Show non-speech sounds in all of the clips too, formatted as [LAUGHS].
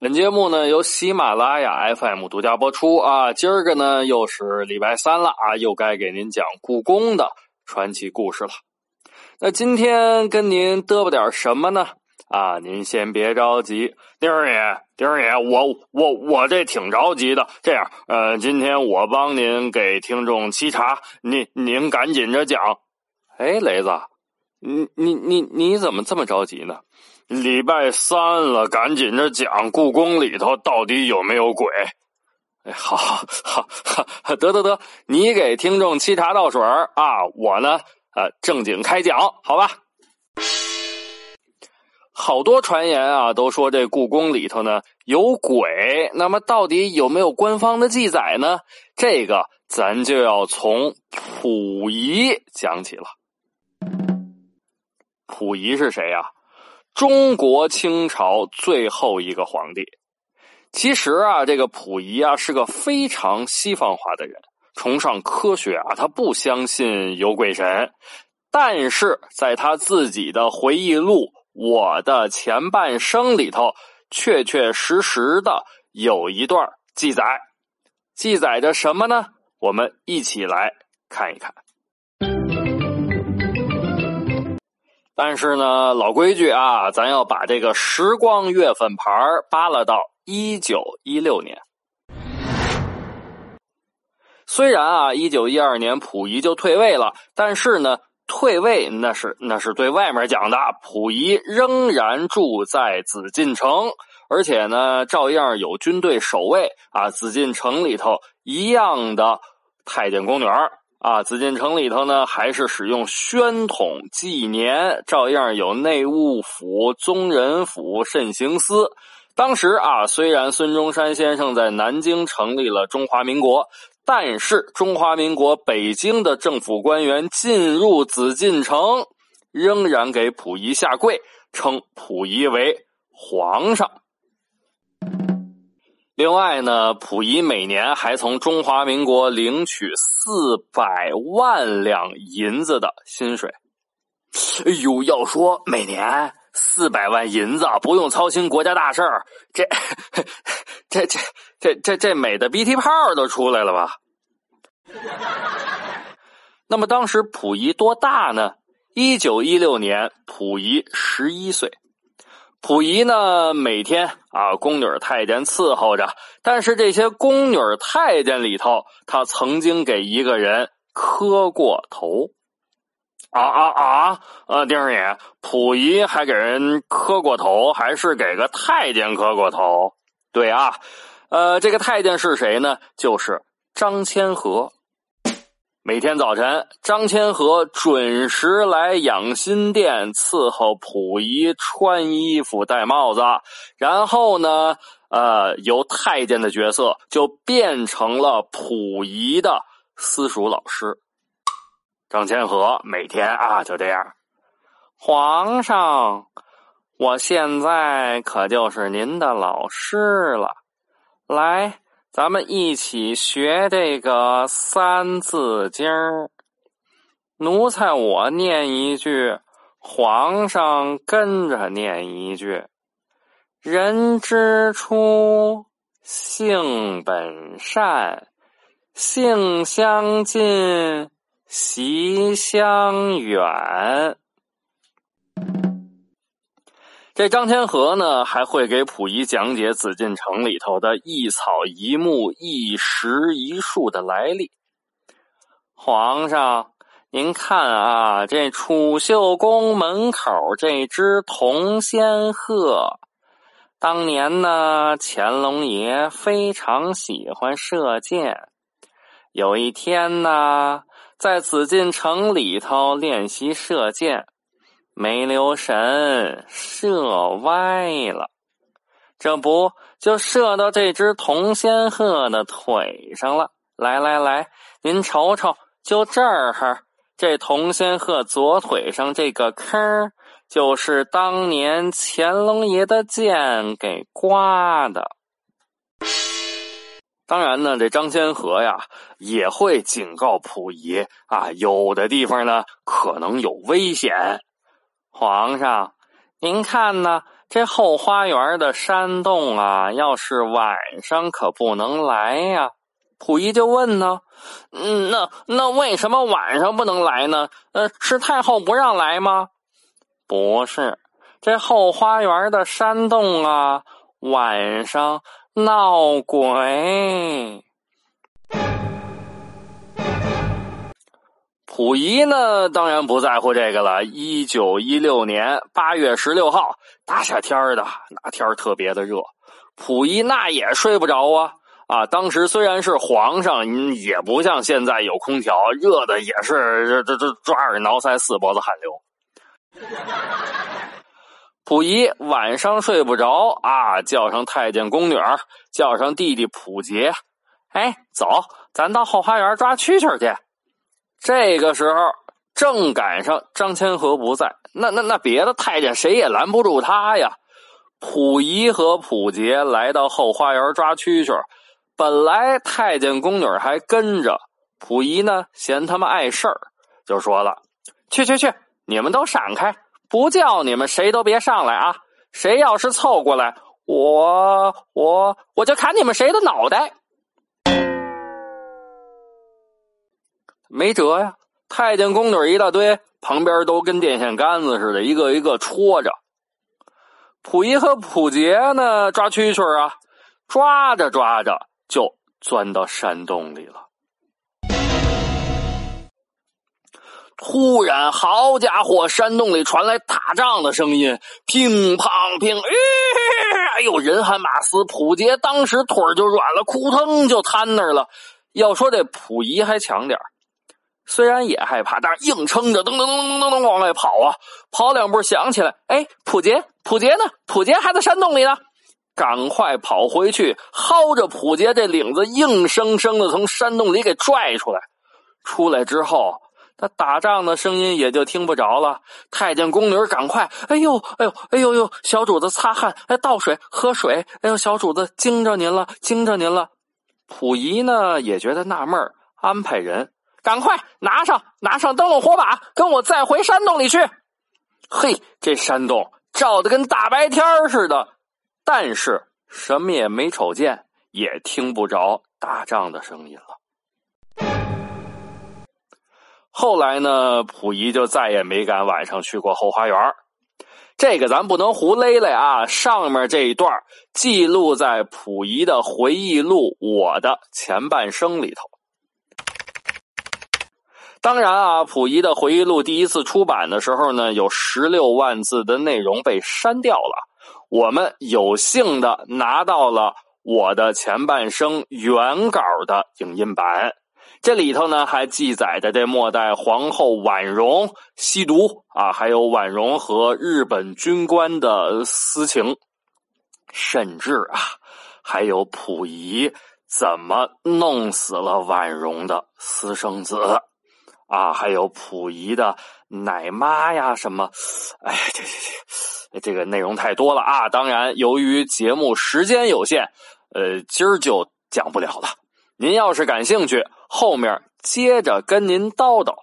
本节目呢由喜马拉雅 FM 独家播出啊，今儿个呢又是礼拜三了啊，又该给您讲故宫的。传奇故事了，那今天跟您嘚啵点什么呢？啊，您先别着急，丁儿爷，丁儿爷，我我我这挺着急的。这样，呃，今天我帮您给听众沏茶，您您赶紧着讲。哎，雷子，你你你你怎么这么着急呢？礼拜三了，赶紧着讲，故宫里头到底有没有鬼？哎，好，好，好，得得得，你给听众沏茶倒水啊，我呢，呃，正经开讲，好吧？好多传言啊，都说这故宫里头呢有鬼，那么到底有没有官方的记载呢？这个咱就要从溥仪讲起了。溥仪是谁呀？中国清朝最后一个皇帝。其实啊，这个溥仪啊是个非常西方化的人，崇尚科学啊，他不相信有鬼神。但是在他自己的回忆录《我的前半生》里头，确确实实的有一段记载，记载着什么呢？我们一起来看一看。但是呢，老规矩啊，咱要把这个时光月份牌扒拉到。一九一六年，虽然啊，一九一二年溥仪就退位了，但是呢，退位那是那是对外面讲的，溥仪仍然住在紫禁城，而且呢，照样有军队守卫啊。紫禁城里头一样的太监宫女儿啊，紫禁城里头呢还是使用宣统纪年，照样有内务府、宗人府、慎刑司。当时啊，虽然孙中山先生在南京成立了中华民国，但是中华民国北京的政府官员进入紫禁城，仍然给溥仪下跪，称溥仪为皇上。另外呢，溥仪每年还从中华民国领取四百万两银子的薪水。哎呦，要说每年。四百万银子不用操心国家大事儿，这 [LAUGHS] 这这这这这美的鼻涕泡都出来了吧？那么当时溥仪多大呢？一九一六年，溥仪十一岁。溥仪呢，每天啊，宫女太监伺候着，但是这些宫女太监里头，他曾经给一个人磕过头。啊啊啊！呃，丁二爷，溥仪还给人磕过头，还是给个太监磕过头？对啊，呃，这个太监是谁呢？就是张千和。每天早晨，张千和准时来养心殿伺候溥仪穿衣服、戴帽子，然后呢，呃，由太监的角色就变成了溥仪的私塾老师。张千和每天啊就这样，皇上，我现在可就是您的老师了。来，咱们一起学这个《三字经》。奴才我念一句，皇上跟着念一句。人之初，性本善，性相近。习相远，这张天和呢还会给溥仪讲解紫禁城里头的一草一木、一石一树的来历。皇上，您看啊，这储秀宫门口这只铜仙鹤，当年呢，乾隆爷非常喜欢射箭，有一天呢。在紫禁城里头练习射箭，没留神射歪了，这不就射到这只铜仙鹤的腿上了？来来来，您瞅瞅，就这儿哈，这铜仙鹤左腿上这个坑，就是当年乾隆爷的剑给刮的。当然呢，这张仙和呀也会警告溥仪啊，有的地方呢可能有危险。皇上，您看呢？这后花园的山洞啊，要是晚上可不能来呀。溥仪就问呢：“嗯，那那为什么晚上不能来呢？呃，是太后不让来吗？”不是，这后花园的山洞啊，晚上闹鬼。溥仪呢，当然不在乎这个了。一九一六年八月十六号，大夏天的，那天特别的热，溥仪那也睡不着啊啊！当时虽然是皇上，也不像现在有空调，热的也是这这这抓耳挠腮，四脖子汗流。溥仪晚上睡不着啊，叫上太监宫女，叫上弟弟溥杰，哎，走，咱到后花园抓蛐蛐去。这个时候正赶上张千和不在，那那那别的太监谁也拦不住他呀。溥仪和溥杰来到后花园抓蛐蛐，本来太监宫女还跟着，溥仪呢嫌他们碍事儿，就说了：“去去去，你们都闪开，不叫你们谁都别上来啊！谁要是凑过来，我我我就砍你们谁的脑袋。”没辙呀！太监宫女一大堆，旁边都跟电线杆子似的，一个一个戳着。溥仪和溥杰呢，抓蛐蛐啊，抓着抓着就钻到山洞里了。突然，好家伙，山洞里传来打仗的声音，乒乓乒，哎呦，人喊马嘶，溥杰当时腿就软了，扑腾就瘫那儿了。要说这溥仪还强点虽然也害怕，但是硬撑着，噔噔噔噔噔噔往外跑啊！跑两步想起来，哎，溥杰，溥杰呢？溥杰还在山洞里呢，赶快跑回去，薅着溥杰这领子，硬生生的从山洞里给拽出来。出来之后，他打仗的声音也就听不着了。太监宫女赶快，哎呦，哎呦，哎呦呦，小主子擦汗，哎，倒水喝水，哎呦，小主子惊着您了，惊着您了。溥仪呢也觉得纳闷安排人。赶快拿上拿上灯笼火把，跟我再回山洞里去。嘿，这山洞照的跟大白天似的，但是什么也没瞅见，也听不着打仗的声音了。后来呢，溥仪就再也没敢晚上去过后花园。这个咱不能胡勒勒啊！上面这一段记录在溥仪的回忆录《我的前半生》里头。当然啊，溥仪的回忆录第一次出版的时候呢，有十六万字的内容被删掉了。我们有幸的拿到了我的前半生原稿的影印版，这里头呢还记载着这末代皇后婉容吸毒啊，还有婉容和日本军官的私情，甚至啊，还有溥仪怎么弄死了婉容的私生子。啊，还有溥仪的奶妈呀，什么？哎，这这这，这个内容太多了啊！当然，由于节目时间有限，呃，今儿就讲不了了。您要是感兴趣，后面接着跟您叨叨。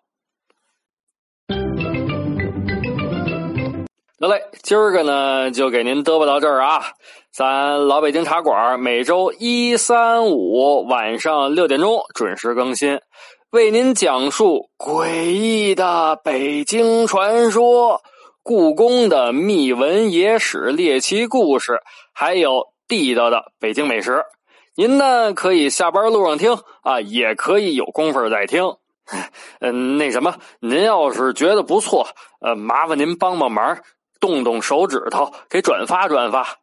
得嘞，今儿个呢就给您嘚啵到这儿啊！咱老北京茶馆每周一、三、五晚上六点钟准时更新。为您讲述诡异的北京传说、故宫的秘闻野史、猎奇故事，还有地道的北京美食。您呢可以下班路上听啊，也可以有功夫再听。嗯，[LAUGHS] 那什么，您要是觉得不错，呃，麻烦您帮帮忙，动动手指头给转发转发。